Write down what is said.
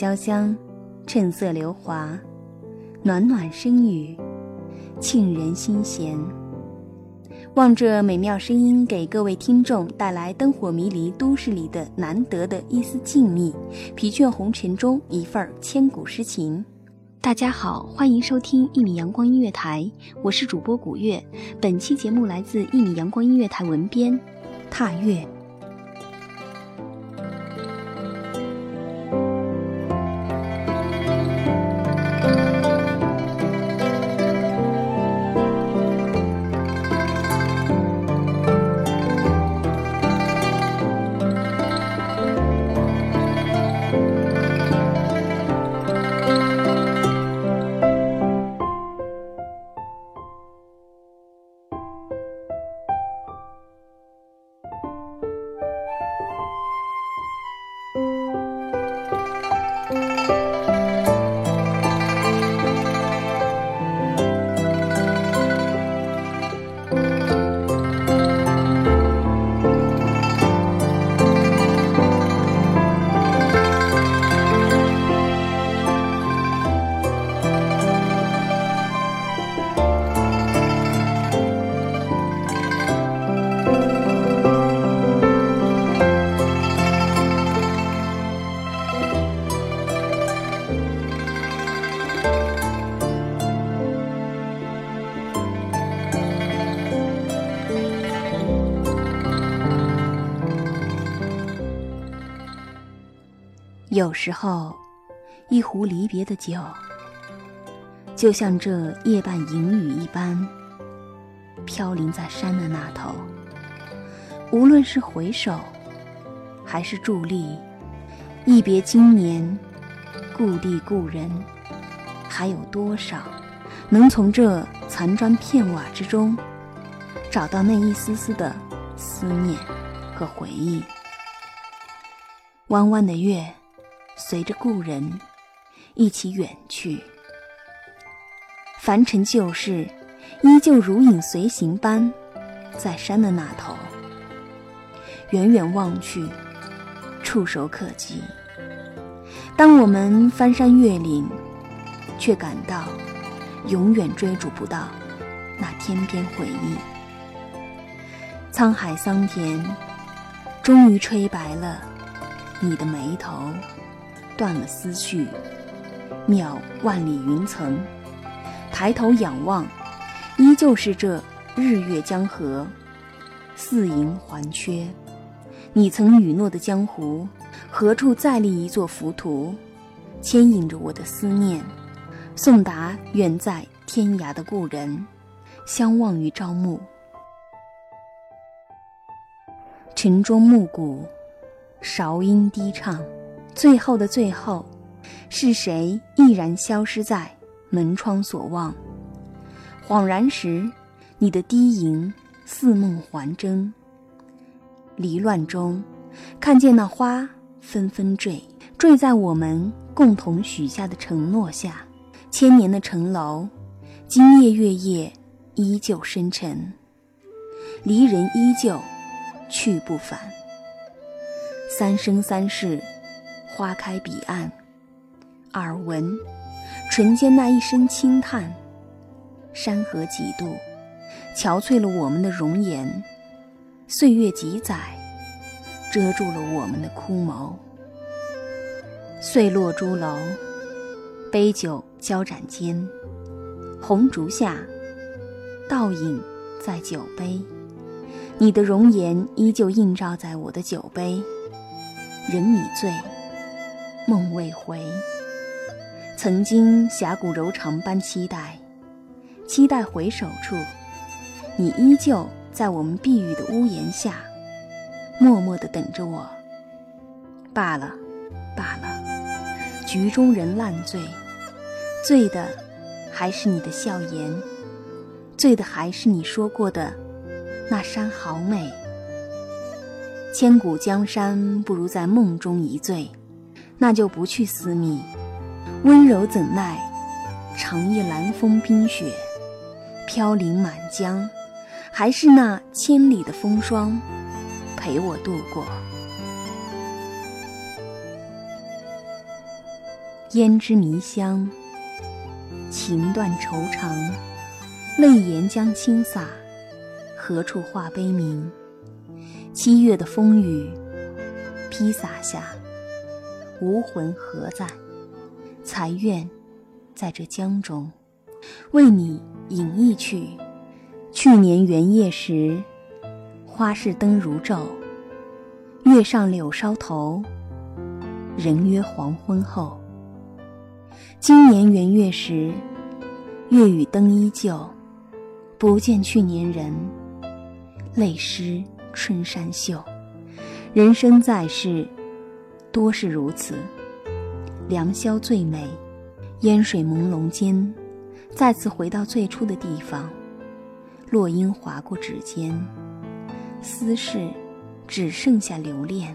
潇湘，趁色流华，暖暖声语，沁人心弦。望这美妙声音，给各位听众带来灯火迷离都市里的难得的一丝静谧，疲倦红尘中一份千古诗情。大家好，欢迎收听一米阳光音乐台，我是主播古月。本期节目来自一米阳光音乐台文编踏月。有时候，一壶离别的酒，就像这夜半银雨一般，飘零在山的那头。无论是回首，还是伫立，一别经年，故地故人，还有多少能从这残砖片瓦之中，找到那一丝丝的思念和回忆？弯弯的月。随着故人一起远去，凡尘旧事依旧如影随形般，在山的那头，远远望去，触手可及。当我们翻山越岭，却感到永远追逐不到那天边回忆。沧海桑田，终于吹白了你的眉头。断了思绪，渺万里云层，抬头仰望，依旧是这日月江河，四盈环缺。你曾允诺的江湖，何处再立一座浮屠，牵引着我的思念，送达远在天涯的故人，相望于朝暮。晨钟暮鼓，韶音低唱。最后的最后，是谁毅然消失在门窗所望？恍然时，你的低吟似梦还真。离乱中，看见那花纷纷坠，坠在我们共同许下的承诺下。千年的城楼，今夜月夜依旧深沉。离人依旧去不返。三生三世。花开彼岸，耳闻唇间那一声轻叹。山河几度，憔悴了我们的容颜；岁月几载，遮住了我们的枯眸。碎落朱楼，杯酒交盏间，红烛下，倒影在酒杯。你的容颜依旧映照在我的酒杯，人已醉，梦未回。曾经侠骨柔肠般期待，期待回首处，你依旧在我们碧玉的屋檐下，默默地等着我。罢了，罢了，局中人烂醉，醉的还是你的笑颜，醉的还是你说过的。那山好美，千古江山不如在梦中一醉，那就不去私密。温柔怎奈长夜寒风冰雪，飘零满江，还是那千里的风霜陪我度过。胭脂迷香，情断愁肠，泪眼将倾洒。何处话悲鸣？七月的风雨披洒下，无魂何在？才愿在这江中，为你饮一曲。去年元夜时，花市灯如昼，月上柳梢头，人约黄昏后。今年元月时，月与灯依旧，不见去年人。泪湿春衫袖，人生在世，多是如此。良宵最美，烟水朦胧间，再次回到最初的地方。落英划过指尖，思事只剩下留恋。